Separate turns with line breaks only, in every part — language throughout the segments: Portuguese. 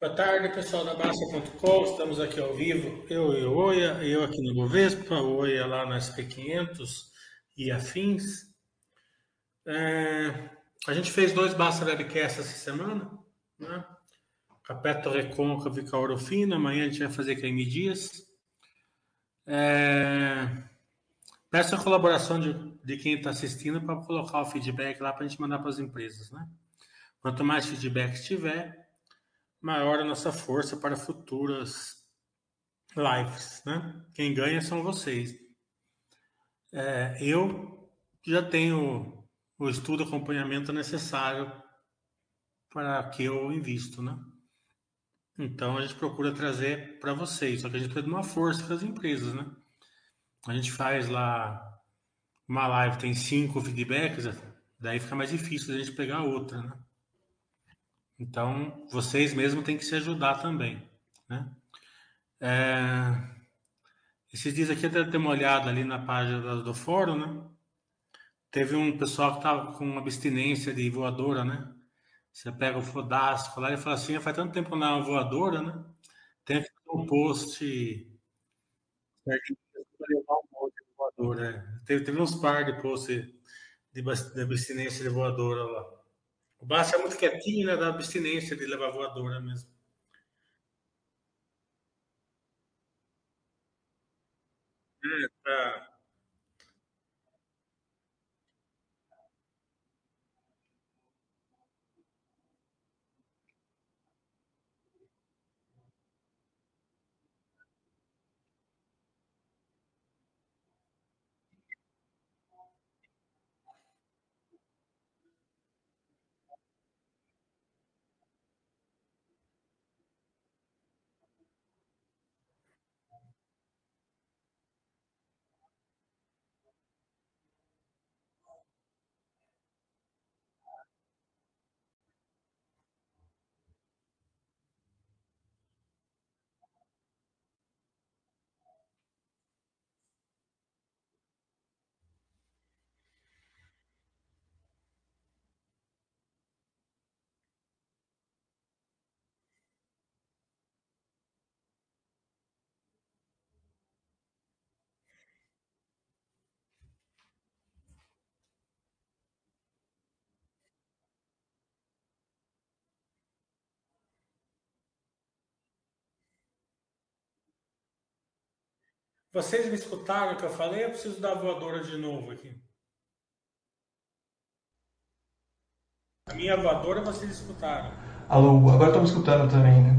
Boa tarde, pessoal da Basta.com. Estamos aqui ao vivo, eu e o Oia, eu aqui no Bovespa, o Oia lá no SP500 e afins. É, a gente fez dois Basta Webcasts essa semana, né? Capeto Recôncavo e Cauro Fino. Amanhã a gente vai fazer M Dias. É, peço a colaboração de, de quem está assistindo para colocar o feedback lá para a gente mandar para as empresas, né? Quanto mais feedback tiver, maior a nossa força para futuras lives, né? Quem ganha são vocês. É, eu já tenho o estudo acompanhamento necessário para que eu invisto, né? Então a gente procura trazer para vocês, só que a gente precisa de uma força com as empresas, né? A gente faz lá uma live, tem cinco feedbacks, daí fica mais difícil a gente pegar outra, né? Então, vocês mesmos têm que se ajudar também, né? É... Esses dias aqui, até ter uma olhada ali na página do fórum, né? Teve um pessoal que estava com abstinência de voadora, né? Você pega o Fodástico lá e fala assim, faz tanto tempo na voadora, né? Tem um post um. É. Teve, teve uns par de posts de abstinência de voadora lá. O Bassi é muito quietinho, né? Da abstinência de levar voadora mesmo. É, tá. Vocês me escutaram o que eu falei? Eu preciso dar voadora de novo aqui. A minha voadora vocês escutaram.
Alô, agora estão me escutando também, né?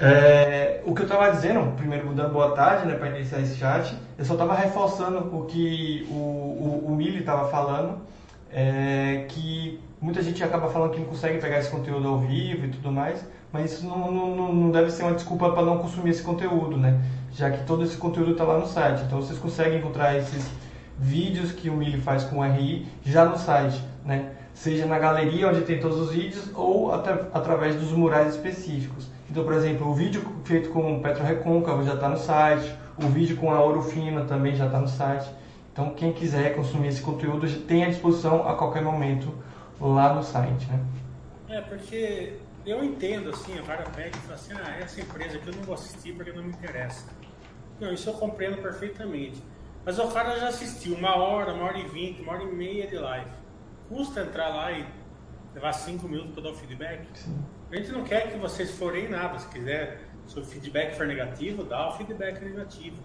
É, o que eu estava dizendo, primeiro dando boa tarde, né, para iniciar esse chat, eu só estava reforçando o que o, o, o Mili estava falando, é, que muita gente acaba falando que não consegue pegar esse conteúdo ao vivo e tudo mais, mas isso não, não, não deve ser uma desculpa para não consumir esse conteúdo, né? Já que todo esse conteúdo está lá no site. Então vocês conseguem encontrar esses vídeos que o Mili faz com o RI já no site, né? Seja na galeria onde tem todos os vídeos ou até, através dos murais específicos. Então, por exemplo, o vídeo feito com o Petro Recôncavo já está no site, o vídeo com a Ouro Fina também já está no site. Então, quem quiser consumir esse conteúdo tem à disposição a qualquer momento lá no site, né?
É, porque eu entendo, assim, a Vara pega e fala assim, ah, essa empresa aqui eu não vou assistir porque não me interessa. Não, isso eu compreendo perfeitamente. Mas o cara já assistiu uma hora, uma hora e vinte, uma hora e meia de live. Custa entrar lá e levar cinco minutos para dar o feedback? Sim. A gente não quer que vocês forem nada. Se quiser, se o feedback for negativo, dá o feedback negativo.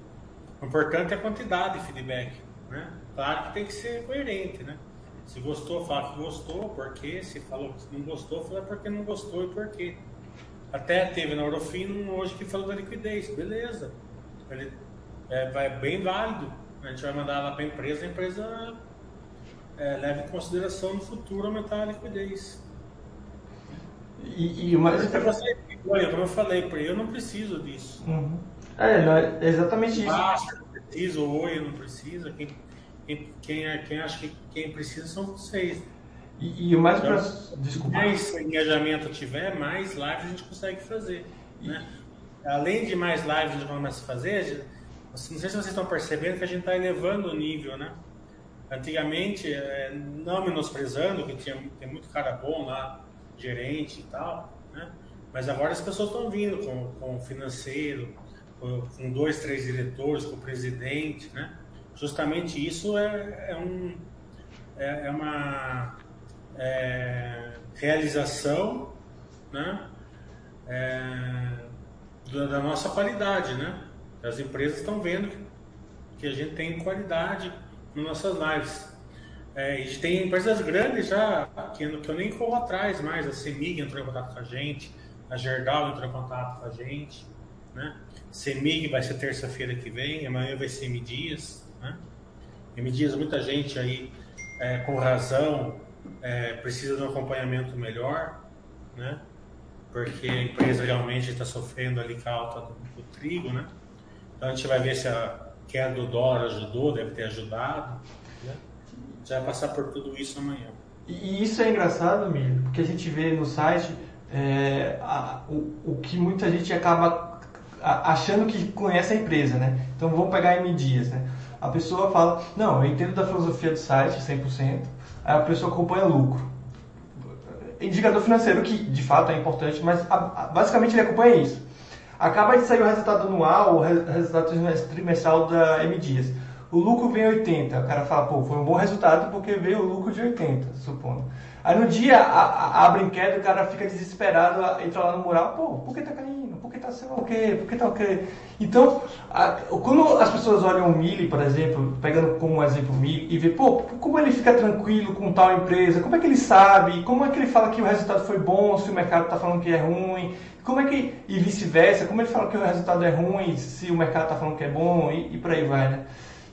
O importante é a quantidade de feedback. Né? Claro que tem que ser coerente, né? Se gostou, fala que gostou, por quê? Se falou que não gostou, fala porque não gostou e por quê. Até teve na Orofino hoje que falou da liquidez, beleza. Ele é, vai bem válido. A gente vai mandar lá para a empresa, a empresa é, leva em consideração no futuro aumentar a liquidez.
E, e mais
você, olha, como eu falei, eu não preciso disso.
Uhum. É, não, é exatamente isso.
Basta, não preciso, oi, eu não preciso. Quem, quem, quem, é, quem acha que quem precisa são vocês.
E, e o mais então, pra... Desculpa.
mais engajamento tiver, mais lives a gente consegue fazer. E... Né? Além de mais lives gente começa a fazer, não sei se vocês estão percebendo que a gente está elevando o nível, né? Antigamente, é, não menosprezando, que tinha, tem muito cara bom lá, gerente e tal, né? Mas agora as pessoas estão vindo com, com financeiro, com, com dois, três diretores, com o presidente, né? Justamente isso é, é um, é, é uma é, realização, né? É, da, da, nossa qualidade, né? As empresas estão vendo que a gente tem qualidade nas nossas lives. É, e tem empresas grandes já que, que eu nem corro atrás mais. A Semig entrou em contato com a gente, a Gerdau entrou em contato com a gente. Né? Semig vai ser terça-feira que vem, amanhã vai ser M Dias. Né? M Dias, muita gente aí, é, com razão, é, precisa de um acompanhamento melhor, né? Porque a empresa realmente está sofrendo ali com a alta do, do trigo. Né? Então a gente vai ver se a queda do dólar ajudou, deve ter ajudado. Né? Já vai passar por tudo isso amanhã.
E isso é engraçado, Milho, porque a gente vê no site é, a, o, o que muita gente acaba achando que conhece a empresa, né? Então vamos pegar M Dias, né? A pessoa fala, não, eu entendo da filosofia do site 100%, aí a pessoa acompanha lucro. Indicador financeiro que de fato é importante, mas a, a, basicamente ele acompanha isso. Acaba de sair o resultado anual, o resultado trimestral da M Dias. O lucro vem 80. O cara fala, pô, foi um bom resultado porque veio o lucro de 80, supondo. Aí no dia a, a, abre em queda, o cara fica desesperado, entra lá no mural, pô, por que tá caindo? Por que tá sendo o quê? Por que tá o quê? Então, a, quando as pessoas olham o Mili, por exemplo, pegando como exemplo o Mili, e vê, pô, como ele fica tranquilo com tal empresa, como é que ele sabe, como é que ele fala que o resultado foi bom, se o mercado está falando que é ruim, como é que, e vice-versa, como ele fala que o resultado é ruim, se o mercado está falando que é bom, e, e por aí vai, né?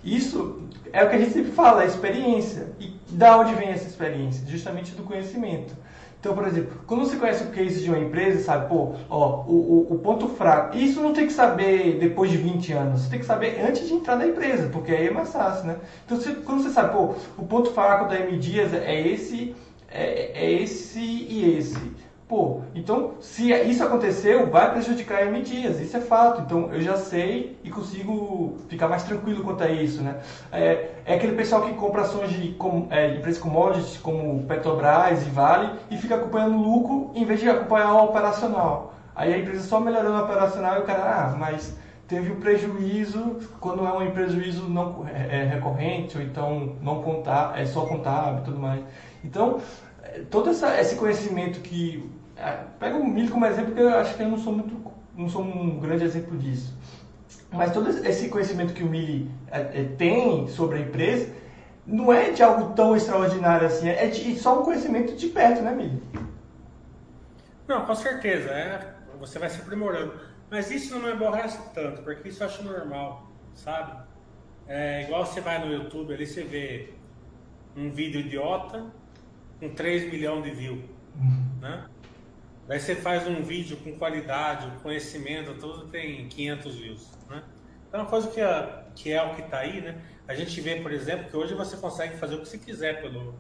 Isso é o que a gente sempre fala, a experiência. E da onde vem essa experiência? Justamente do conhecimento. Então, por exemplo, quando você conhece o case de uma empresa, sabe, pô, ó, o, o, o, ponto fraco. Isso não tem que saber depois de 20 anos, você tem que saber antes de entrar na empresa, porque aí é mais fácil, né? Então, você, quando você sabe, pô, o ponto fraco da M Dias é esse, é, é esse e esse. Pô, então se isso aconteceu, vai prejudicar M Dias, isso é fato. Então eu já sei e consigo ficar mais tranquilo quanto a isso, né? É, é aquele pessoal que compra ações de com, é, empresas commodities como Petrobras e Vale e fica acompanhando o lucro em vez de acompanhar o operacional. Aí a empresa só melhorando o operacional e o cara, ah, mas teve um prejuízo quando é um prejuízo não é, é recorrente ou então não contar, é só contábil e tudo mais. Então, é, todo essa, esse conhecimento que é, pega o milho como exemplo, porque eu acho que eu não sou muito, não sou um grande exemplo disso. Mas todo esse conhecimento que o Mili é, é, tem sobre a empresa não é de algo tão extraordinário assim, é de, só um conhecimento de perto, né, Mili?
Não, com certeza, é, você vai se aprimorando. Mas isso não me aborrece tanto, porque isso eu acho normal, sabe? É igual você vai no YouTube ali, você vê um vídeo idiota com 3 milhões de views, uhum. né? Daí você faz um vídeo com qualidade, conhecimento, tudo tem 500 views, né? Então, é uma coisa que é, que é o que está aí, né? A gente vê, por exemplo, que hoje você consegue fazer o que você quiser pelo,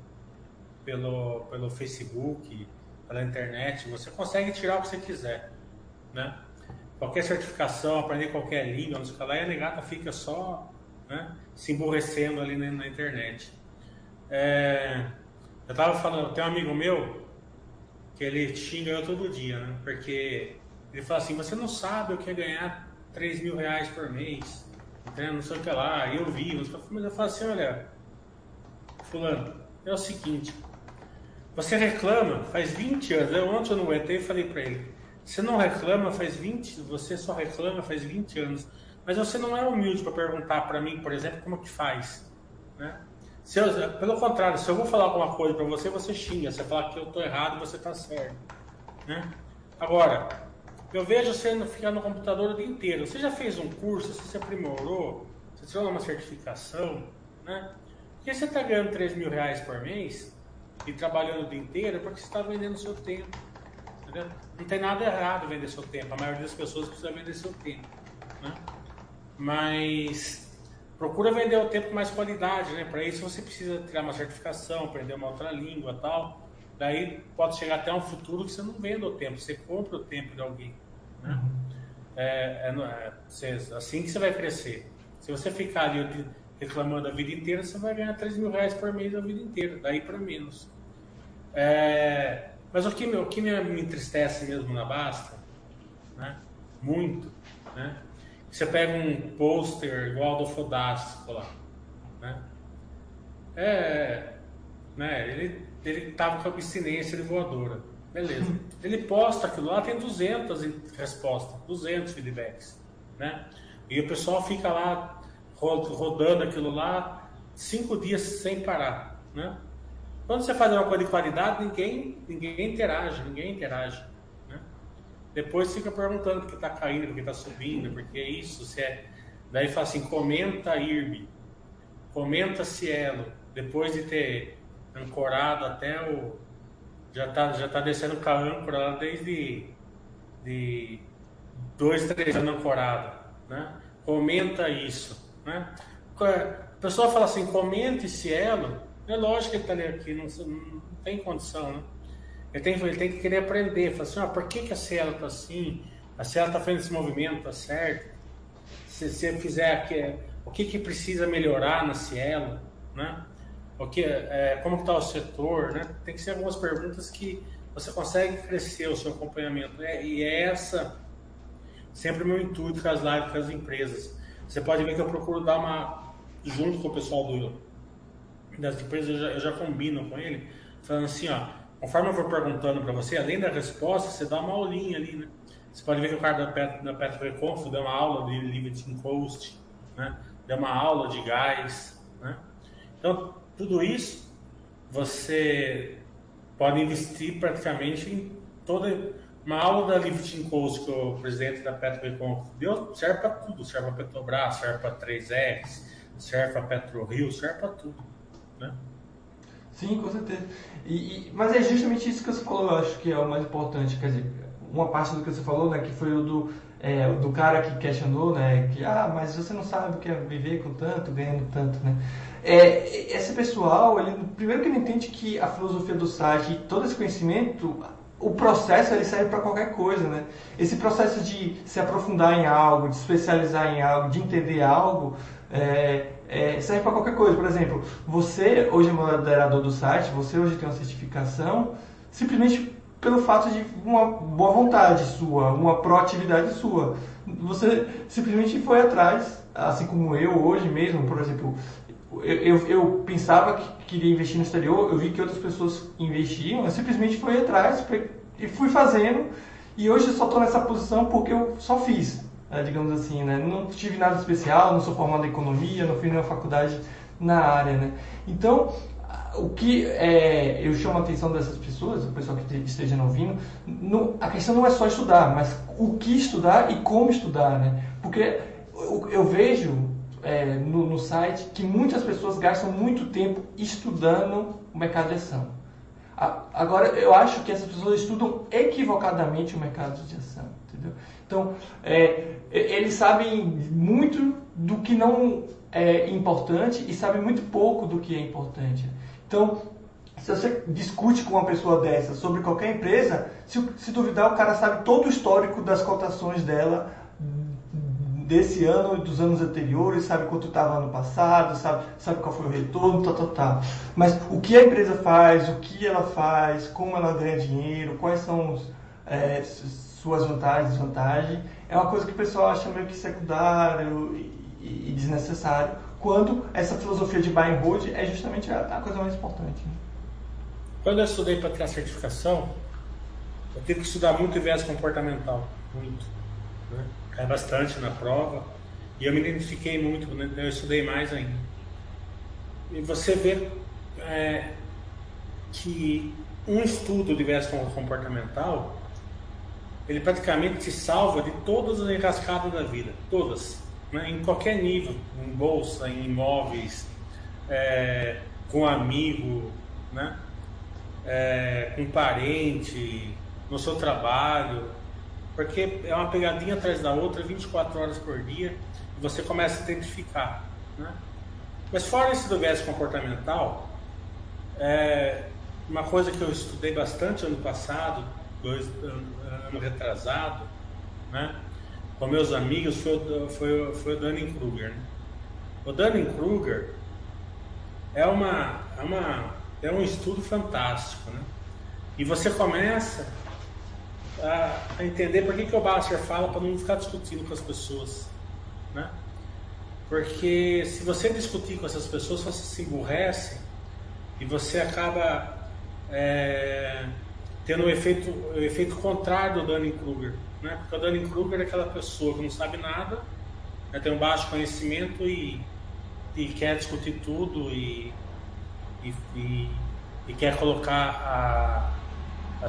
pelo, pelo Facebook, pela internet, você consegue tirar o que você quiser, né? Qualquer certificação, aprender qualquer língua, não sei o que lá, e a negata fica só né, se emborrecendo ali na, na internet. É, eu estava falando, tem um amigo meu que ele xinga eu todo dia, né? Porque ele fala assim, você não sabe o que é ganhar 3 mil reais por mês, né? não sei o que lá, eu vi, mas eu falo assim, olha, fulano, é o seguinte, você reclama faz 20 anos, eu, ontem eu não aguentei e falei para ele, você não reclama faz 20, você só reclama faz 20 anos, mas você não é humilde para perguntar para mim, por exemplo, como que faz, né? Se eu, pelo contrário, se eu vou falar alguma coisa para você, você xinga. Você fala que eu estou errado você está certo. Né? Agora, eu vejo você ficar no computador o dia inteiro. Você já fez um curso, você se aprimorou, você tirou uma certificação, né? Porque você está ganhando 3 mil reais por mês e trabalhando o dia inteiro porque você está vendendo seu tempo. Entendeu? Não tem nada errado vender seu tempo. A maioria das pessoas precisa vender seu tempo. Né? Mas procura vender o tempo com mais qualidade, né? Para isso você precisa tirar uma certificação, aprender uma outra língua tal. Daí pode chegar até um futuro que você não venda o tempo, você compra o tempo de alguém. Né? Uhum. É, é, é, assim que você vai crescer. Se você ficar ali reclamando a vida inteira, você vai ganhar 3 mil reais por mês a vida inteira, daí para menos. É, Mas o que, o que me, me entristece mesmo na Basta, né? muito, né? Você pega um pôster igual do Fodástico lá, né? É, né? Ele, ele tava com abstinência de voadora, beleza. Ele posta aquilo lá, tem 200 respostas, 200 feedbacks, né? E o pessoal fica lá rodando aquilo lá cinco dias sem parar, né? Quando você faz uma coisa de qualidade, ninguém, ninguém interage, ninguém interage. Depois fica perguntando porque está caindo, porque está subindo, porque é isso, se é. Daí fala assim, comenta IRB, comenta Cielo, depois de ter ancorado até o. Já está já tá descendo com a âncora lá desde de dois, três anos ancorado. Né? Comenta isso. Né? A pessoa fala assim, comente Cielo é lógico que ele está ali aqui, não, não, tem condição, né? Ele tem, ele tem que querer aprender. Falar assim, ah, por que, que a Cielo está assim? A Cielo está fazendo esse movimento, tá certo? Se, eu fizer aqui, o que, que precisa melhorar na Cielo, né? O que, é, como está o setor, né? Tem que ser algumas perguntas que você consegue crescer o seu acompanhamento. É, e é essa sempre o meu intuito com as lives com as empresas. Você pode ver que eu procuro dar uma junto com o pessoal do das empresas, eu já, eu já combino com ele, falando assim, ó, conforme eu for perguntando para você, além da resposta, você dá uma aulinha ali, né? Você pode ver que o cara da, Pet, da Petroconf deu uma aula de limiting coast, né? Deu uma aula de gás, né? Então, tudo isso você pode investir praticamente em toda uma aula da lifting coast que o presidente da Petroconf deu, serve para tudo, serve para Petrobras, serve para 3X, serve para PetroRio, serve para tudo. Né?
Sim, com certeza. E, e, mas é justamente isso que você falou, eu acho que é o mais importante. Quer dizer, uma parte do que você falou, né, que foi o do, é, do cara que questionou, né, que, ah, mas você não sabe o que é viver com tanto, ganhando tanto, né. É, esse pessoal, ele, primeiro que ele entende que a filosofia do site todo esse conhecimento, o processo ele serve para qualquer coisa, né? Esse processo de se aprofundar em algo, de especializar em algo, de entender algo, é, é, serve para qualquer coisa. Por exemplo, você hoje é moderador do site, você hoje tem uma certificação, simplesmente pelo fato de uma boa vontade sua, uma proatividade sua. Você simplesmente foi atrás, assim como eu hoje mesmo, por exemplo, eu, eu, eu, pensava que queria investir no exterior, eu vi que outras pessoas investiam, eu simplesmente fui atrás e fui fazendo, e hoje eu só estou nessa posição porque eu só fiz é, digamos assim, né? Não tive nada especial, não sou formado em economia, não fiz nenhuma faculdade na área, né? Então, o que é, eu chamo a atenção dessas pessoas, o pessoal que esteja ouvindo, no, a questão não é só estudar, mas o que estudar e como estudar, né? Porque eu, eu vejo é, no, no, site que muitas pessoas gastam muito tempo estudando o mercado de ação. A, agora, eu acho que essas pessoas estudam equivocadamente o mercado de ação, entendeu? Então, é, eles sabem muito do que não é importante e sabem muito pouco do que é importante. Então, se você discute com uma pessoa dessa sobre qualquer empresa, se, se duvidar, o cara sabe todo o histórico das cotações dela desse ano e dos anos anteriores, sabe quanto estava ano passado, sabe, sabe qual foi o retorno, tal, tal, tal. Mas o que a empresa faz, o que ela faz, como ela ganha dinheiro, quais são os, é, suas vantagens desvantagens, é uma coisa que o pessoal acha meio que secundário e, e desnecessário, quando essa filosofia de buy and hold é justamente a, a coisa mais importante. Né?
Quando eu estudei para ter a certificação, eu tive que estudar muito viés comportamental, muito. Né? Cai bastante na prova, e eu me identifiquei muito, né? eu estudei mais ainda. E você vê é, que um estudo de viés comportamental ele praticamente te salva de todas as enrascadas da vida, todas, né? em qualquer nível, em bolsa, em imóveis, é, com amigo, né? É, com parente, no seu trabalho, porque é uma pegadinha atrás da outra 24 horas por dia e você começa a identificar. Né? Mas fora esse do viés comportamental, é, uma coisa que eu estudei bastante ano passado, dois ano retrasado, né? Com meus amigos foi, foi, foi o Dunning-Kruger. Né? O Dunning-Kruger é, uma, é, uma, é um estudo fantástico, né? E você começa a, entender por que, que o Baster fala para não ficar discutindo com as pessoas. Né? Porque se você discutir com essas pessoas, você se emburrece e você acaba é, tendo o efeito, o efeito contrário do Dunning-Kruger. Né? Porque o Dunning-Kruger é aquela pessoa que não sabe nada, né, tem um baixo conhecimento e, e quer discutir tudo e, e, e, e quer colocar a, a,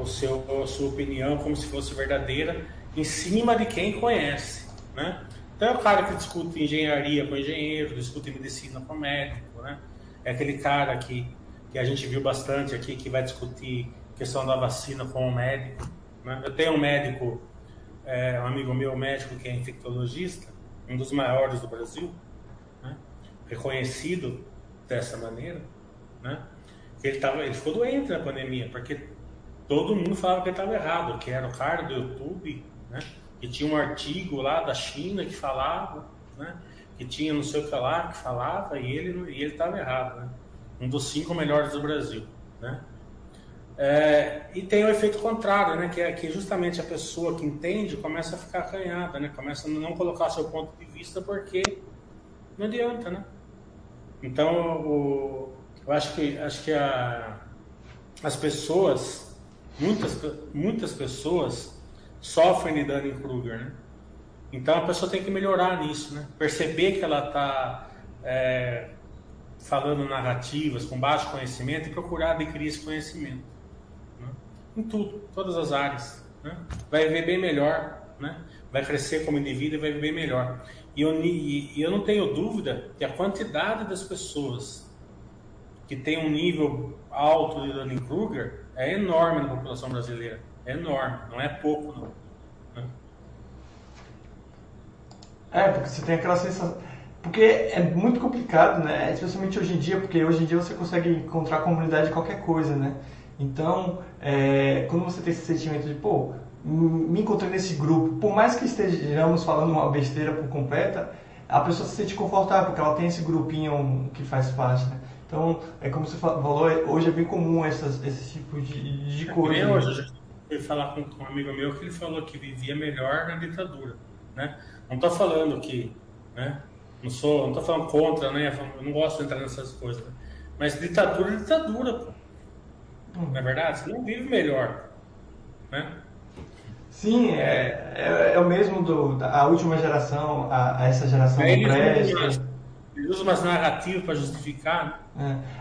o seu, a sua opinião como se fosse verdadeira em cima de quem conhece. Né? Então é o cara que discute engenharia com engenheiro, discute medicina com médico, né? É aquele cara que, que a gente viu bastante aqui que vai discutir questão da vacina com o médico. Né? Eu tenho um médico, é, um amigo meu médico que é infectologista, um dos maiores do Brasil, né? reconhecido dessa maneira, né? Ele, tava, ele ficou doente na pandemia, porque todo mundo falava que ele estava errado, que era o cara do YouTube, né? que tinha um artigo lá da China que falava, né? que tinha não sei o que lá que falava, e ele estava errado. Né? Um dos cinco melhores do Brasil. Né? É, e tem o efeito contrário, né? que é que justamente a pessoa que entende começa a ficar acanhada, né? começa a não colocar seu ponto de vista porque não adianta. Né? Então, o, eu acho que, acho que a, as pessoas muitas, muitas pessoas sofrem de Dunning-Kruger, né? Então a pessoa tem que melhorar nisso, né? Perceber que ela está é, falando narrativas com baixo conhecimento e procurar adquirir esse conhecimento. Em tudo, todas as áreas. Né? Vai viver bem melhor, né? vai crescer como indivíduo e vai viver melhor. E eu, e eu não tenho dúvida que a quantidade das pessoas que tem um nível alto de Dunning-Kruger é enorme na população brasileira. É enorme, não é pouco, não. Né?
É, porque você tem aquela sensação. Porque é muito complicado, né? Especialmente hoje em dia, porque hoje em dia você consegue encontrar comunidade de qualquer coisa, né? Então, é, quando você tem esse sentimento de, pô, me encontrei nesse grupo, por mais que estejamos falando uma besteira por completa, a pessoa se sente confortável, porque ela tem esse grupinho que faz parte, né? Então, é como você falou, hoje é bem comum essas, esse tipo de, de coisa.
É, hoje, eu fui falar com, um amigo meu que ele falou que vivia melhor na ditadura, né? Não estou falando que, né? Não sou, não estou falando contra, né? Eu não gosto de entrar nessas coisas. Né? Mas ditadura é ditadura, pô. Não é verdade? Você não vive melhor, né?
Sim, é, é, é o mesmo do, da a última geração, a, a essa geração é, do
ele usa umas narrativas para justificar.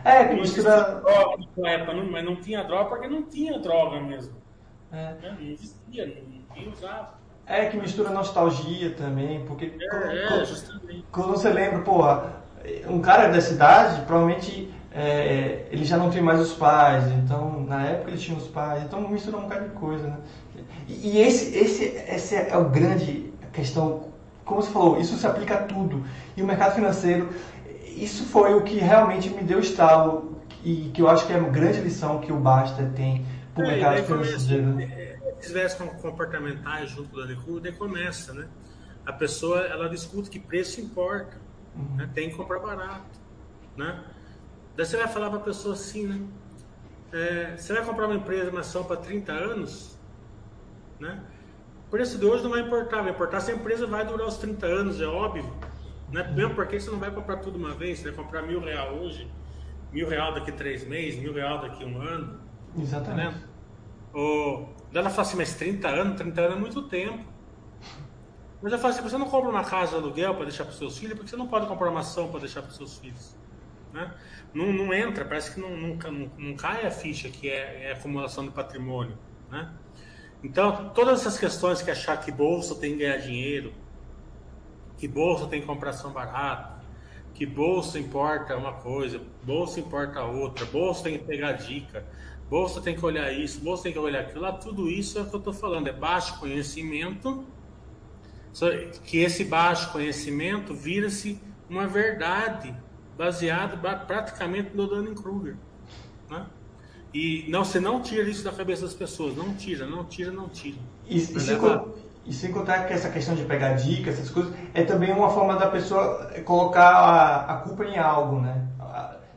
É, é que mistura.
Droga naquela época, não, mas não tinha droga porque não tinha droga mesmo. É. Não existia, não, tinha usava.
É que mistura nostalgia também, porque
é, quando, é,
quando você lembra, porra, um cara da cidade, provavelmente é, ele já não tem mais os pais, então na época ele tinha os pais, então mistura um bocado de coisa, né? E, e esse, esse, esse é o grande questão como você falou, isso se aplica a tudo. E o mercado financeiro, isso foi o que realmente me deu estalo e que eu acho que é uma grande lição que o Basta tem para o é, mercado financeiro.
É, esses viés comportamentais junto da daí começa, né? A pessoa, ela discute que preço importa, uhum. né? tem que comprar barato, né? Daí você vai falar para a pessoa assim, né? É, você vai comprar uma empresa, uma ação para 30 anos, né? O preço de hoje não vai importar, vai importar se a empresa vai durar os 30 anos, é óbvio. Né? Mesmo porque você não vai comprar tudo uma vez, você vai comprar mil real hoje, mil real daqui três meses, mil real daqui um ano.
Exatamente. Né?
Ou, ela fala assim, mas 30 anos, 30 anos é muito tempo. Mas eu falo assim, você não compra uma casa de aluguel para deixar para os seus filhos, porque você não pode comprar uma ação para deixar para os seus filhos. Né? Não, não entra, parece que não, nunca, não, não cai a ficha que é, é acumulação de patrimônio. Né? Então, todas essas questões que achar que bolsa tem que ganhar dinheiro, que bolsa tem compração barata, que bolsa importa uma coisa, bolsa importa outra, bolsa tem que pegar dica, bolsa tem que olhar isso, bolsa tem que olhar aquilo, lá, tudo isso é o que eu estou falando, é baixo conhecimento, que esse baixo conhecimento vira-se uma verdade baseado praticamente no Dunning-Kruger, né? E não, você não tira isso da cabeça das pessoas. Não tira, não tira, não tira.
E, e, sem, e sem, contar que essa questão de pegar dicas, essas coisas, é também uma forma da pessoa colocar a, a culpa em algo, né?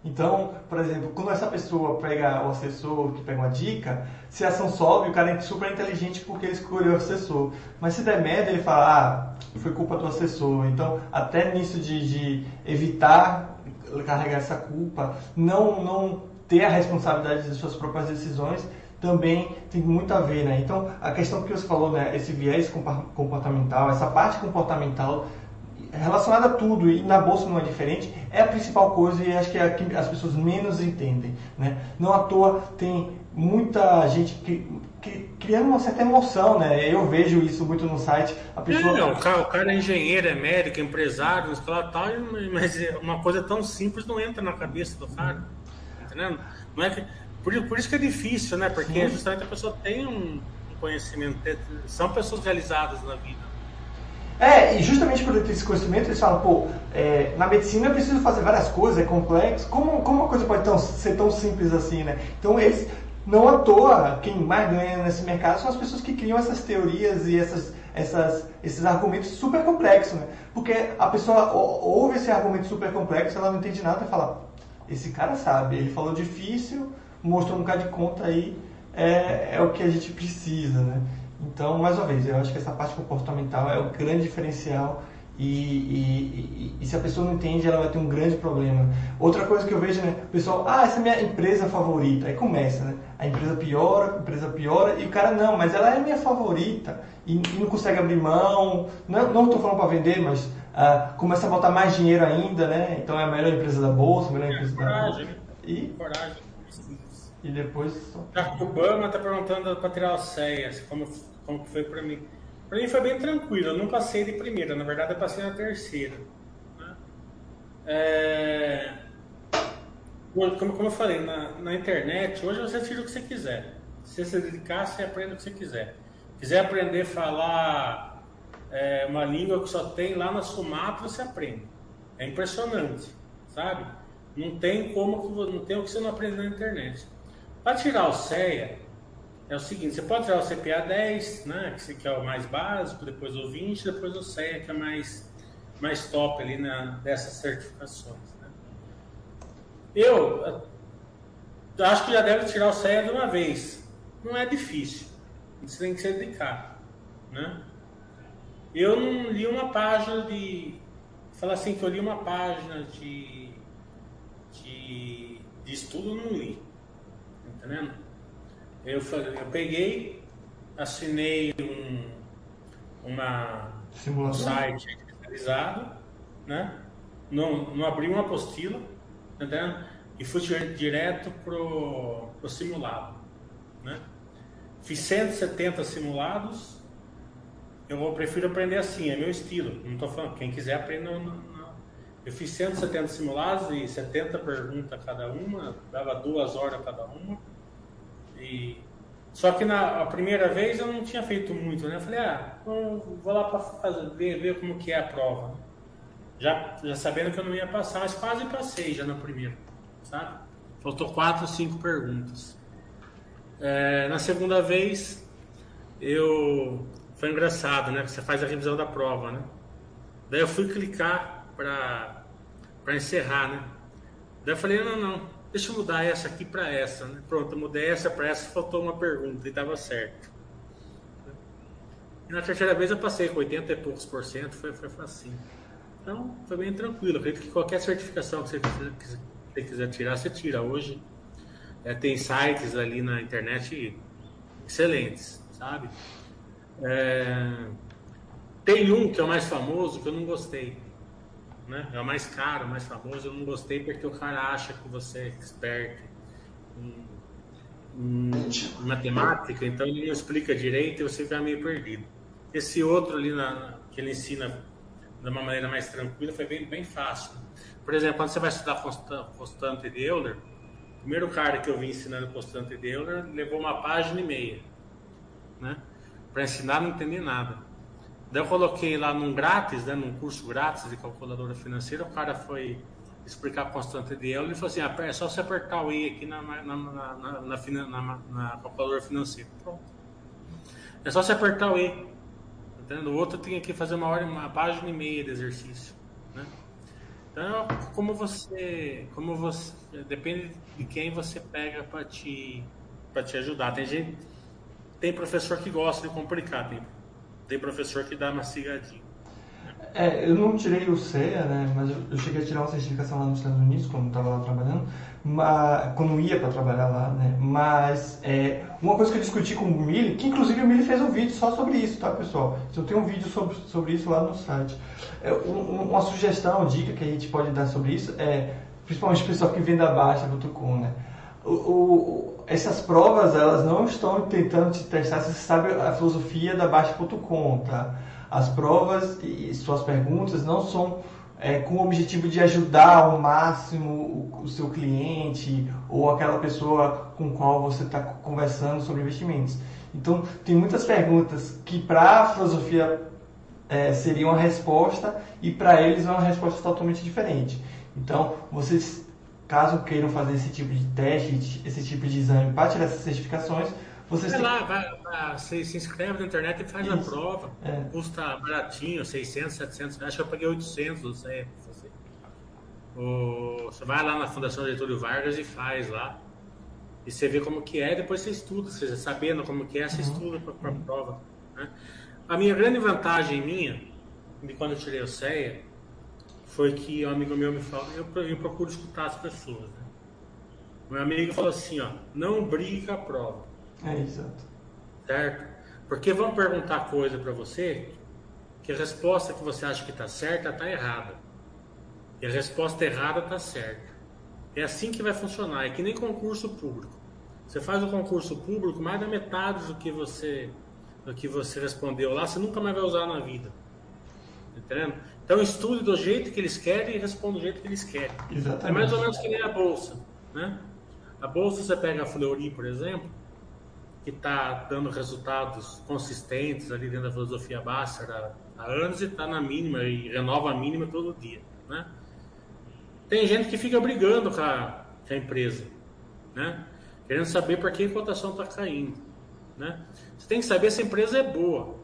Então, por exemplo, quando essa pessoa pega o assessor que pega uma dica, se a ação sobe, o cara é super inteligente porque ele escolheu o assessor. Mas se der merda, ele fala, ah, foi culpa do assessor. Então, até nisso de, de evitar carregar essa culpa, não, não ter a responsabilidade das suas próprias decisões, também tem muito a ver, né? Então, a questão que você falou, né, esse viés comportamental, essa parte comportamental relacionada a tudo e na bolsa não é diferente, é a principal coisa e acho que é a que as pessoas menos entendem, né? Não à toa tem muita gente que, criando uma certa emoção, né? Eu vejo isso muito no site.
A pessoa... Não, o, cara, o cara é engenheiro, é médico, é empresário, tal, mas uma coisa tão simples não entra na cabeça do cara, entendendo? Não é que por, por isso que é difícil, né? Porque Sim. justamente a pessoa tem um conhecimento, são pessoas realizadas na vida.
É, e justamente por ter esse conhecimento, eles falam, pô, é, na medicina eu preciso fazer várias coisas, é complexo, como, como uma coisa pode tão, ser tão simples assim, né? Então eles, não à toa, quem mais ganha nesse mercado são as pessoas que criam essas teorias e essas, essas, esses argumentos super complexos, né? Porque a pessoa ouve esse argumento super complexo, ela não entende nada e fala, esse cara sabe, ele falou difícil, mostrou um bocado de conta aí, é, é o que a gente precisa, né? Então, mais uma vez, eu acho que essa parte comportamental é o grande diferencial e, e, e, e, se a pessoa não entende, ela vai ter um grande problema. Outra coisa que eu vejo, né? O pessoal, ah, essa é a minha empresa favorita. Aí começa, né? A empresa piora, a empresa piora, e o cara, não, mas ela é minha favorita. E, não consegue abrir mão. Não estou falando para vender, mas ah, começa a botar mais dinheiro ainda, né? Então é a melhor empresa da bolsa, a melhor empresa da bolsa. E, coragem. E depois.
O Obama está perguntando para tirar as ceias, como, como foi para mim. Para mim foi bem tranquilo, eu não passei de primeira, na verdade eu passei na terceira. Né? É... Como, como eu falei, na, na internet, hoje você tira o que você quiser. Se você se dedicar, você aprende o que você quiser. Quiser aprender a falar é, uma língua que só tem lá na Sumatra, você aprende. É impressionante, sabe? Não tem como, não tem o que você não aprende na internet. Para tirar o CEA, é o seguinte, você pode tirar o CPA 10, né, que é o mais básico, depois o 20, depois o CEA, que é mais, mais top ali na, dessas certificações. Né? Eu, acho que já deve tirar o CEA de uma vez. Não é difícil, você tem que se dedicar. Né? Eu não li uma página de. Falar assim que eu li uma página de, de, de estudo, não li entendendo? Eu, eu peguei, assinei um, uma, um site especializado, né? Não, não abri uma apostila, entendendo? E fui direto pro, pro simulado, né? Fiz 170 simulados. Eu prefiro aprender assim, é meu estilo. Não estou falando, quem quiser aprender. Não, não. Eu fiz 170 simulados e 70 perguntas cada uma, dava duas horas cada uma. E só que na primeira vez eu não tinha feito muito, né? Eu falei, ah, vou lá para ver, ver como que é a prova. Já, já sabendo que eu não ia passar, mas quase passei já na primeira, sabe? Faltou quatro, cinco perguntas. É, na segunda vez, eu foi engraçado, né? Você faz a revisão da prova, né? Daí eu fui clicar para encerrar, né? Daí eu falei, não, não, deixa eu mudar essa aqui para essa, né? Pronto, mudei essa para essa, faltou uma pergunta e estava certo. E na terceira vez eu passei com 80 e poucos por cento, foi, foi. Então, foi bem tranquilo. Acredito que qualquer certificação que você, que você quiser tirar, você tira. Hoje é, tem sites ali na internet excelentes, sabe? É, tem um que é o mais famoso que eu não gostei né? É o mais caro, o mais famoso. Eu não gostei porque o cara acha que você é expert em, em matemática, então ele não explica direito e você fica meio perdido. Esse outro ali na, que ele ensina de uma maneira mais tranquila foi bem, bem fácil. Por exemplo, quando você vai estudar constante de Euler, o primeiro cara que eu vi ensinando constante de Euler levou uma página e meia, né? Para ensinar não entender nada. Daí eu coloquei lá num grátis, né, num curso grátis de calculadora financeira, o cara foi explicar a constante de Euler e falou assim, ah, é só você apertar o E aqui na, na, na, na, calculadora financeira. Pronto. É só você apertar o E. Entendendo? O outro tem que fazer uma hora, uma página e meia de exercício. Né? Então, como você, como você, depende de quem você pega para te, para te ajudar. Tem gente, tem professor que gosta de complicar, tem, tem professor que dá uma cigadinha.
É, eu não tirei o CEA, né, mas eu cheguei a tirar uma certificação lá nos Estados Unidos, quando estava lá trabalhando, mas, quando ia para trabalhar lá, né, mas é, uma coisa que eu discuti com o Mili, que inclusive o Mili fez um vídeo só sobre isso, tá, pessoal? Eu tenho um vídeo sobre, sobre isso lá no site. É, um, uma sugestão, dica que a gente pode dar sobre isso é, principalmente o pessoal que vem da Baixa.com, né, o, o, essas provas, elas não estão tentando te testar se você sabe a filosofia da Baixa.com, tá? As provas e suas perguntas não são é, com o objetivo de ajudar ao máximo o, o seu cliente ou aquela pessoa com qual você está conversando sobre investimentos. Então, tem muitas perguntas que para a filosofia é, seriam a resposta e para eles é uma resposta totalmente diferente. Então, vocês, caso queiram fazer esse tipo de teste, esse tipo de exame para tirar essas certificações, vocês
vai lá, vai, vai, você se inscreve na internet e faz Isso. a prova. É. Custa baratinho, 600, 700, acho que eu paguei 800, não sei. Você vai lá na Fundação Getúlio Vargas e faz lá. E você vê como que é, depois você estuda, você sabendo como que é, você uhum. estuda para a prova. Né? A minha grande vantagem minha, de quando eu tirei o CEA, foi que um amigo meu me falou, eu, eu procuro escutar as pessoas. Né? Meu amigo falou assim, ó, não com a prova.
É, exato.
Certo? Porque vão perguntar coisa para você que a resposta que você acha que está certa está errada. E a resposta errada está certa. É assim que vai funcionar. É que nem concurso público. Você faz o concurso público, mais da metade do que você do que você respondeu lá, você nunca mais vai usar na vida. Entendendo? Então estude do jeito que eles querem e responda do jeito que eles querem.
Exatamente.
É mais ou menos que nem a bolsa, né? A bolsa você pega a Fleury, por exemplo, que está dando resultados consistentes ali dentro da filosofia Bhaskara há anos e está na mínima e renova a mínima todo dia, né? Tem gente que fica brigando com a, com a empresa, né? Querendo saber por que a cotação está caindo, né? Você tem que saber se a empresa é boa,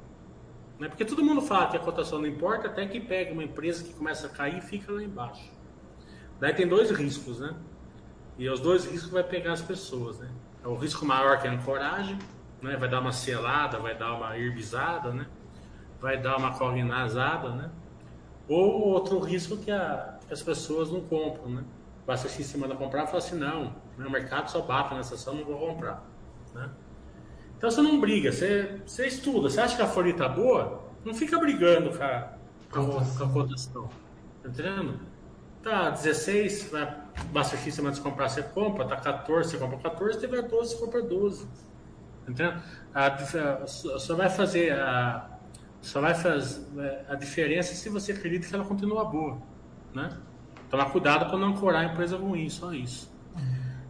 né? Porque todo mundo fala que a cotação não importa até que pega uma empresa que começa a cair e fica lá embaixo. Daí tem dois riscos, né? E os dois riscos vai pegar as pessoas, né? É o risco maior que é a ancoragem, né? vai dar uma selada, vai dar uma herbizada, né? vai dar uma cognazada, né? ou outro risco que, a, que as pessoas não compram. Né? Basta se cima da comprar e falar assim, não, meu mercado só bate nessa ação, não vou comprar. Né? Então você não briga, você, você estuda. Você acha que a folha está boa? Não fica brigando com a, com a, com a cotação. Tá entendendo? Tá 16, vai Basta X você comprar, você compra, tá 14, você compra 14, tiver 12, você compra 12. Entendeu? A, a, só vai fazer a só vai fazer a diferença se você acredita que ela continua boa, né? Tomar cuidado para não ancorar a empresa ruim, só isso.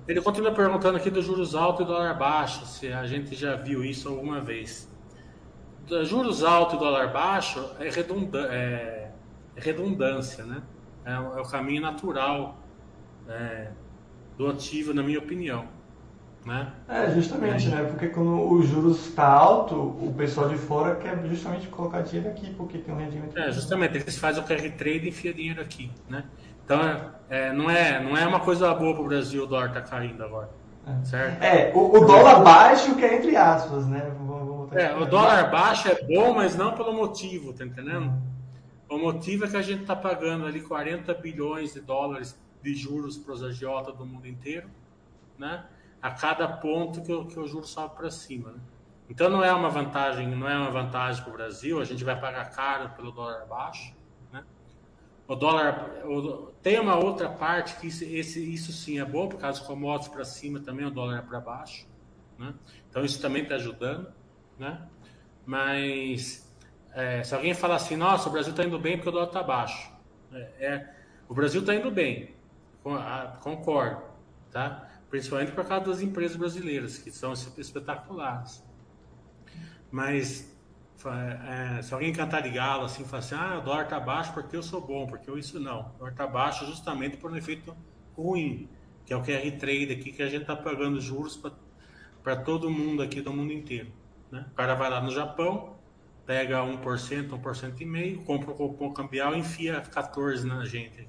Ele continua perguntando aqui dos juros altos e dólar baixo, se a gente já viu isso alguma vez. Juros altos e dólar baixo é, é, é redundância, né? É, é o caminho natural é, do ativo, na minha opinião. Né?
É, justamente, né? Porque quando o juros está alto, o pessoal de fora quer justamente colocar dinheiro aqui, porque tem um rendimento.
É, justamente, eles fazem o carry trade e enfia dinheiro aqui, né? Então, é, não, é, não é uma coisa boa para o Brasil o dólar tá caindo agora.
É.
Certo?
É, o, o dólar baixo que é entre aspas, né?
É, o dólar baixo é bom, mas não pelo motivo, tá entendendo? O motivo é que a gente está pagando ali 40 bilhões de dólares de juros para os agiotas do mundo inteiro, né? A cada ponto que o, que o juro sobe para cima. Né? Então não é uma vantagem, não é uma vantagem para o Brasil. A gente vai pagar caro pelo dólar baixo? O dólar o, tem uma outra parte que isso, esse, isso sim é bom, por causa dos commodities para cima também o dólar é para baixo, né? Então isso também está ajudando, né? Mas é, se alguém falar assim, nossa, o Brasil está indo bem porque o dólar está baixo, é, é o Brasil está indo bem, Concordo, tá? Principalmente por causa das empresas brasileiras, que são espetaculares. Mas é, se alguém cantar de galo assim, falar assim, ah, o dólar está baixo porque eu sou bom, porque eu isso não. O dólar está baixo justamente por um efeito ruim, que é o QR Trade aqui, que a gente está pagando juros para todo mundo aqui do mundo inteiro. Né? O cara vai lá no Japão, pega 1%, 1%, e meio, compra o cupom cambial e enfia 14 na gente.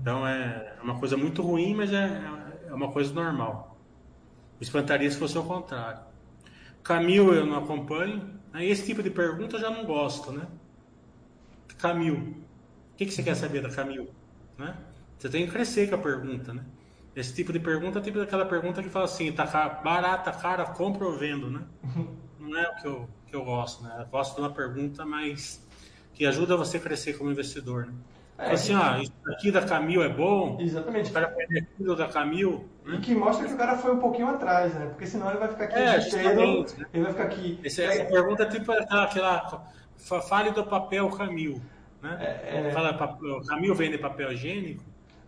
Então é uma coisa muito ruim, mas é, é uma coisa normal. Me espantaria se fosse o contrário. Camil eu não acompanho. Esse tipo de pergunta eu já não gosto, né? Camil. O que, que você quer saber da Camil? Né? Você tem que crescer com a pergunta, né? Esse tipo de pergunta é tipo daquela pergunta que fala assim, tá barata, cara, compra ou vendo, né? Não é o que eu, que eu gosto, né? Eu gosto de uma pergunta mais que ajuda você a crescer como investidor, né? É, assim, ah, isso aqui da Camil é bom.
Exatamente.
O cara perde aquilo da Camil.
Né? E que mostra que o cara foi um pouquinho atrás, né? Porque senão ele vai ficar aqui é, inteiro, né? ele vai ficar aqui.
Esse, essa pergunta é tipo aquela, aquela fale do papel Camil. Né? É, é... Fala, Camil vende papel higiênico?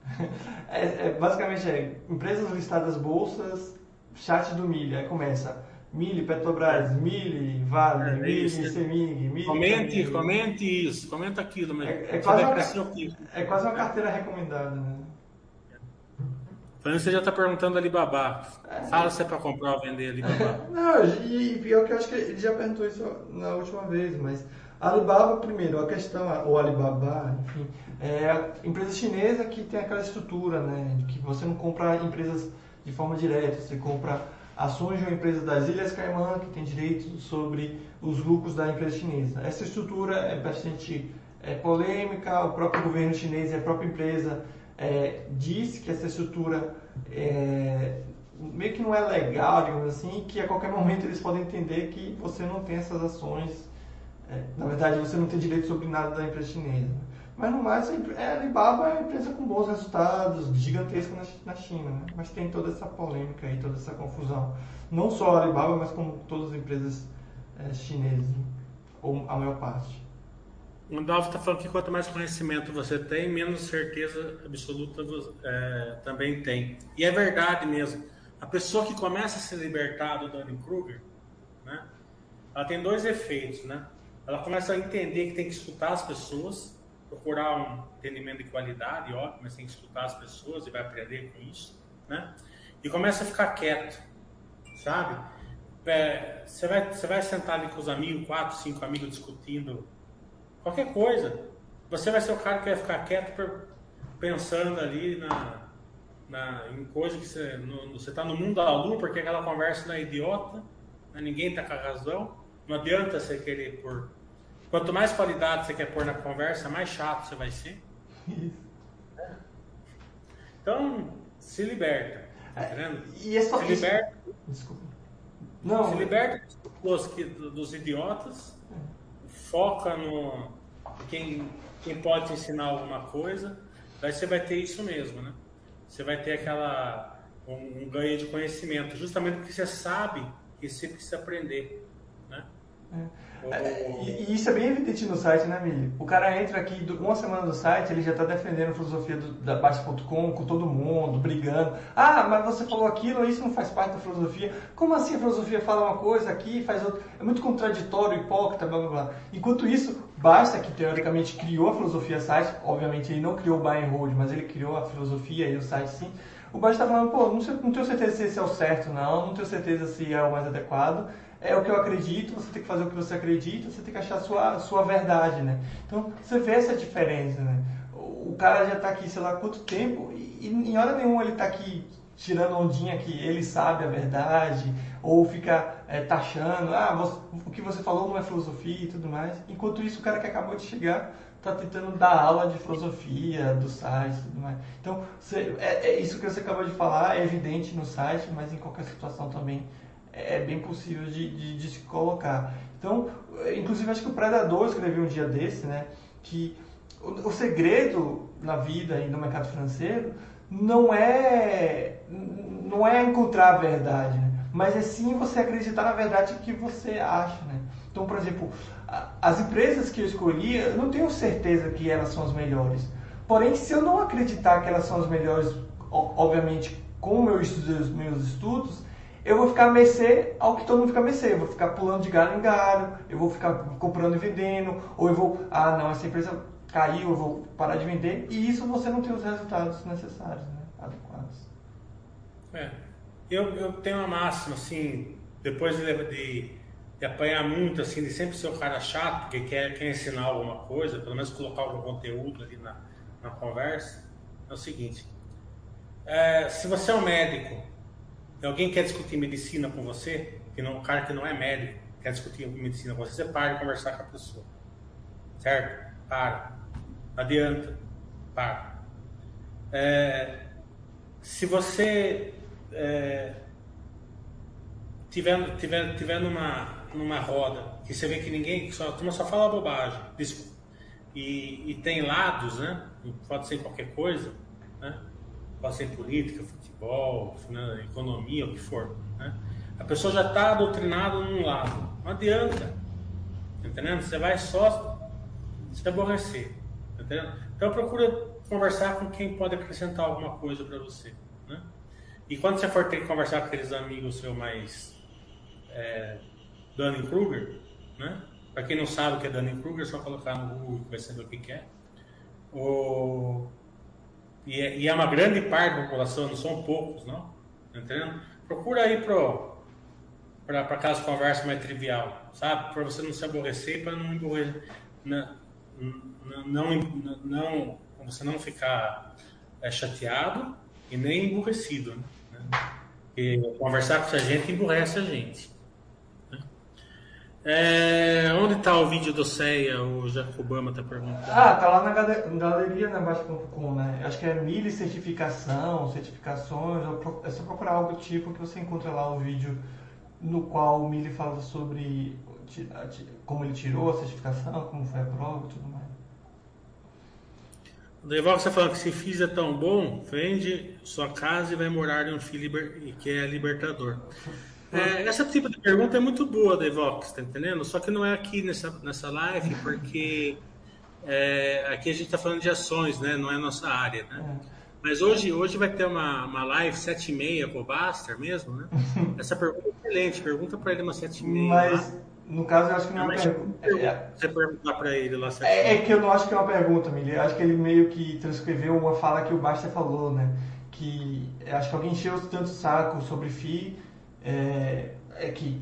É, é, basicamente é empresas listadas bolsas, chat do Milha, aí começa Mili, Petrobras, Mili, Vale, é, Mili, Semig, Mili.
Comente, comente isso, comenta aquilo, mas
é, é quase uma, é quase uma carteira recomendada, né?
Falando você já está perguntando Alibaba. É, Fala se é para comprar ou vender Alibaba.
Não, e pior que eu acho que ele já perguntou isso na última vez, mas Alibaba, primeiro, a questão, o Alibaba, enfim, é empresa chinesa que tem aquela estrutura, né, de que você não compra empresas de forma direta, você compra ações de uma empresa das Ilhas Caimã que tem direito sobre os lucros da empresa chinesa. Essa estrutura é bastante é, polêmica, o próprio governo chinês e a própria empresa é, diz que essa estrutura é, meio que não é legal, digamos assim, que a qualquer momento eles podem entender que você não tem essas ações, é, na verdade você não tem direito sobre nada da empresa chinesa. Mas no mais, é, a Alibaba é uma empresa com bons resultados, gigantesca na, China, né? mas tem toda essa polêmica e toda essa confusão. Não só a Alibaba, mas como todas as empresas é, chinesas, ou a maior parte.
O Dalvo está falando que quanto mais conhecimento você tem, menos certeza absoluta é, também tem. E é verdade mesmo. A pessoa que começa a se libertar do Dunning-Kruger, né, ela tem dois efeitos. Né? Ela começa a entender que tem que escutar as pessoas, procurar um entendimento de qualidade, óbvio, mas tem que escutar as pessoas e vai aprender com isso, né? E começa a ficar quieto, sabe? É, você, vai, você vai sentar ali com os amigos, quatro, cinco amigos discutindo qualquer coisa. Você vai ser o cara que vai ficar quieto pensando ali na, na, em coisa que você está no mundo da lua, porque aquela conversa não é idiota, né? ninguém está com a razão. Não adianta você querer pôr Quanto mais qualidade você quer pôr na conversa, mais chato você vai ser. Então, se liberta. Tá é, e só se liberta. Desculpa. Não, se liberta dos, dos idiotas, foca no quem, quem pode te ensinar alguma coisa, daí você vai ter isso mesmo, né? Você vai ter aquela um, um ganho de conhecimento, justamente porque você sabe que você precisa aprender?
É. E, isso é bem evidente no site, né, Mili? O cara entra aqui, uma semana no site, ele já está defendendo a filosofia do, da Baixa.com com todo mundo, brigando. Ah, mas você falou aquilo, isso não faz parte da filosofia. Como assim a filosofia fala uma coisa aqui faz outra? É muito contraditório, hipócrita, blá blá blá. Enquanto isso, Basta, que teoricamente criou a filosofia site, obviamente ele não criou o buy and hold, mas ele criou a filosofia e o site sim. O Basta está falando, pô, não, sei, não tenho certeza se esse é o certo, não, não tenho certeza se é o mais adequado é o que eu acredito, você tem que fazer o que você acredita, você tem que achar a sua, sua verdade, né? Então, você vê essa diferença, né? O cara já está aqui, sei lá, quanto tempo, e, e em hora nenhuma ele está aqui tirando ondinha que ele sabe a verdade, ou fica é, taxando, ah, você, o que você falou não é filosofia e tudo mais. Enquanto isso, o cara que acabou de chegar está tentando dar aula de filosofia do site e tudo mais. Então, você, é, é, isso que você acabou de falar, é evidente no site, mas em qualquer situação também é bem possível de, de, de, se colocar. Então, inclusive acho que o Predador escreveu um dia desse, né, que o, o segredo na vida e no mercado financeiro não é não é encontrar a verdade, né? mas é sim você acreditar na verdade que você acha, né? Então, por exemplo, as empresas que eu escolhi, eu não tenho certeza que elas são as melhores. Porém, se eu não acreditar que elas são as melhores, obviamente, com meus meus estudos eu vou ficar a mercê ao que todo mundo fica a mercê. Eu vou ficar pulando de galho em galho, eu vou ficar comprando e vendendo, ou eu vou, ah, não, essa empresa caiu, eu vou parar de vender. E isso você não tem os resultados necessários, né? adequados.
É. Eu, eu tenho uma máxima, assim, depois de, de, de, apanhar muito, assim, de sempre ser o cara chato, porque quer, quer ensinar alguma coisa, pelo menos colocar algum conteúdo ali na, na conversa. é o seguinte: é, se você é um médico alguém quer discutir medicina com você, que não, cara que não é médico quer discutir medicina com você, você para de conversar com a pessoa. Certo? Para. Adianta. Para. É, se você é, tiver, tiver, tiver numa, numa roda que você vê que ninguém, só, a turma só fala bobagem, desculpa, e, e tem lados, né? Pode ser qualquer coisa? Pode ser política, futebol, né? economia, o que for, né? A pessoa já está doutrinada num lado. Não adianta. Tá entendendo? Você vai só se aborrecer. Tá entendendo? Então procura conversar com quem pode acrescentar alguma coisa para você. Né? E quando você for ter que conversar com aqueles amigos seus mais é, Dunning-Kruger, né? Para quem não sabe o que é Dunning-Kruger, é só colocar no Google que vai saber o que é. O... E, é, e é uma grande parte da população, não são poucos, não? Tá entendendo? Procura aí pro para aquelas conversas mais trivial, sabe? Para você não se aborrecer, para não, não, não, não, você não ficar é, chateado e nem emburrecido, né? E conversar com essa gente emburrece a gente. É, onde está o vídeo do CEA? O Jacobama está perguntando.
Ah, tá lá na galeria na Baixa.com, né? Acho que é mili certificação, certificações. É só procurar algo do tipo que você encontra lá o vídeo no qual o Mili fala sobre como ele tirou a certificação, como foi a prova e tudo mais.
O Deval está falando que se fiz é tão bom, vende sua casa e vai morar em um filho que é libertador. É, essa tipo de pergunta é muito boa, Devox, tá entendendo? Só que não é aqui nessa, nessa live, porque é, aqui a gente está falando de ações, né? Não é a nossa área, né? É. Mas hoje, hoje vai ter uma, uma live 7 e meia com o Baster mesmo, né? Essa pergunta é excelente, pergunta para ele uma 7 e meia.
Mas, no caso, eu acho que não é uma pergunta.
É, você perguntar para ele lá 7
é, é que eu não acho que é uma pergunta, Mili. Eu acho que ele meio que transcreveu uma fala que o Baster falou, né? Que acho que alguém encheu tanto saco sobre FI é, é que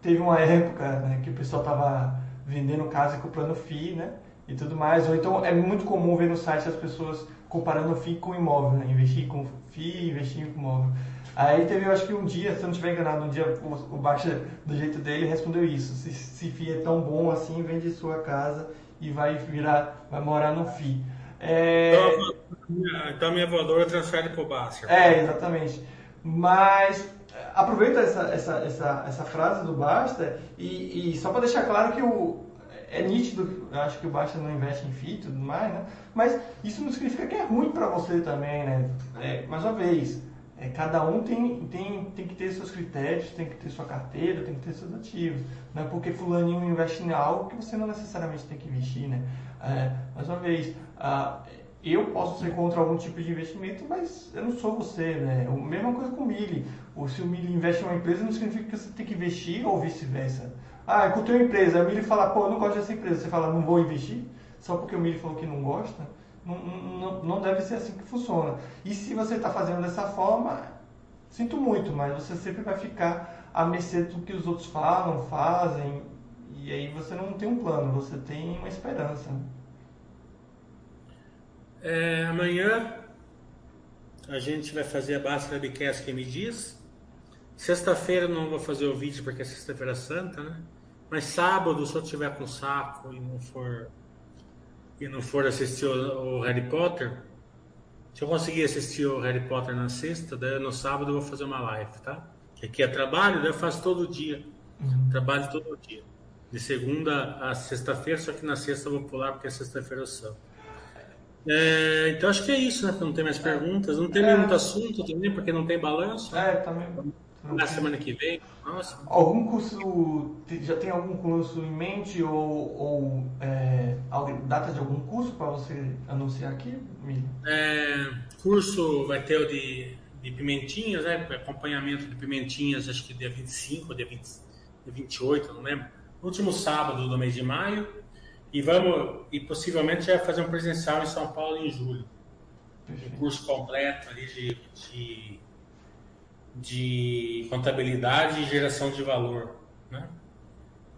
teve uma época né, que o pessoal tava vendendo casa e comprando FII, né? E tudo mais. Ou então é muito comum ver no site as pessoas comparando FII com imóvel, né? Investir com FII, investir com imóvel. Aí teve, eu acho que um dia, se eu não estiver enganado, um dia o, o Baixa, do jeito dele, respondeu isso. Se, se FII é tão bom assim, vende sua casa e vai virar, vai morar no FII.
É... Então, então minha voadora transfere para o Baixa.
É, exatamente. Mas aproveita essa, essa, essa, essa frase do Basta e, e só para deixar claro que o, é nítido, acho que o Basta não investe em FII e tudo mais, né? Mas isso não significa que é ruim para você também, né? É, mais uma vez, é, cada um tem, tem, tem que ter seus critérios, tem que ter sua carteira, tem que ter seus ativos. Não é porque fulaninho investe em algo que você não necessariamente tem que investir, né? É, mais uma vez, eu posso ser contra algum tipo de investimento, mas eu não sou você, né? A mesma coisa com o Mili. Ou se o Mili investe em uma empresa, não significa que você tem que investir ou vice-versa. Ah, eu tenho uma empresa, aí o Mili fala, pô, eu não gosto dessa empresa. Você fala, não vou investir, só porque o Mili falou que não gosta. Não, não, não deve ser assim que funciona. E se você está fazendo dessa forma, sinto muito, mas você sempre vai ficar à mercê do que os outros falam, fazem, e aí você não tem um plano, você tem uma esperança.
É, amanhã a gente vai fazer a Basta Webcast que me diz. Sexta-feira não vou fazer o vídeo porque é sexta-feira santa, né? Mas sábado, se eu tiver com saco e não for e não for assistir o, o Harry Potter, se eu conseguir assistir o Harry Potter na sexta, daí no sábado eu vou fazer uma live, tá? Aqui é trabalho, daí eu faço todo dia. Uhum. Trabalho todo dia. De segunda a sexta-feira, só que na sexta eu vou pular porque é sexta-feira sou. É, então acho que é isso, né? Não tem mais perguntas. Não tem é. muito assunto também, porque não tem balanço.
É, também.
Na semana que vem. Nossa.
Algum curso, já tem algum curso em mente ou, ou é, data de algum curso para você anunciar aqui,
É, curso vai ter o de, de pimentinhas, né? Acompanhamento de pimentinhas, acho que dia 25, dia, 20, dia 28, não lembro. Último sábado do mês de maio. E vamos, e possivelmente já fazer um presencial em São Paulo em julho. Um curso completo ali de, de, de contabilidade e geração de valor. Né?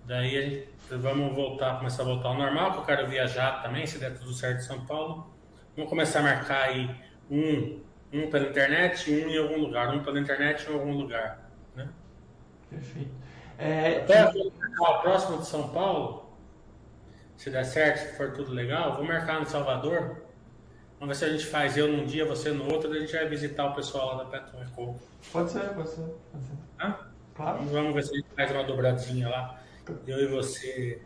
Daí a gente, vamos voltar, começar a voltar ao normal, que eu quero viajar também, se der tudo certo em São Paulo. Vamos começar a marcar aí um, um pela internet e um em algum lugar, um pela internet e um em algum lugar. Né?
Perfeito. É,
Até a próxima de São Paulo, se der certo, se for tudo legal, vou marcar no Salvador. Vamos ver se a gente faz eu num dia, você no outro, a gente vai visitar o pessoal lá da Petro Record.
Pode ser, pode ser. Pode ser.
Hã?
Claro.
Vamos ver se a gente faz uma dobradinha lá. Eu e você,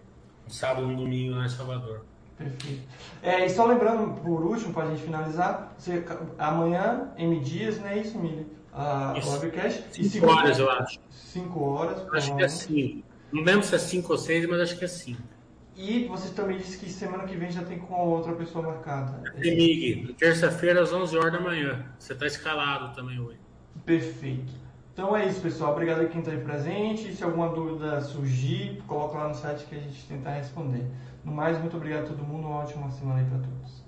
um sábado e um domingo lá em Salvador.
Perfeito. É, e só lembrando, por último, para a gente finalizar, você, amanhã, M Dias, não é isso, Mili? A
Isso.
webcast.
5 horas, eu acho.
5 horas.
Acho que é
provavelmente.
5. Não lembro se é 5 ou 6, mas acho que é 5.
E você também disse que semana que vem já tem com outra pessoa marcada.
Mig, terça-feira às 11 horas da manhã. Você está escalado também hoje.
Perfeito. Então é isso, pessoal. Obrigado a quem está aí presente. Se alguma dúvida surgir, coloca lá no site que a gente tenta responder. No mais, muito obrigado a todo mundo. Uma ótima semana aí para todos.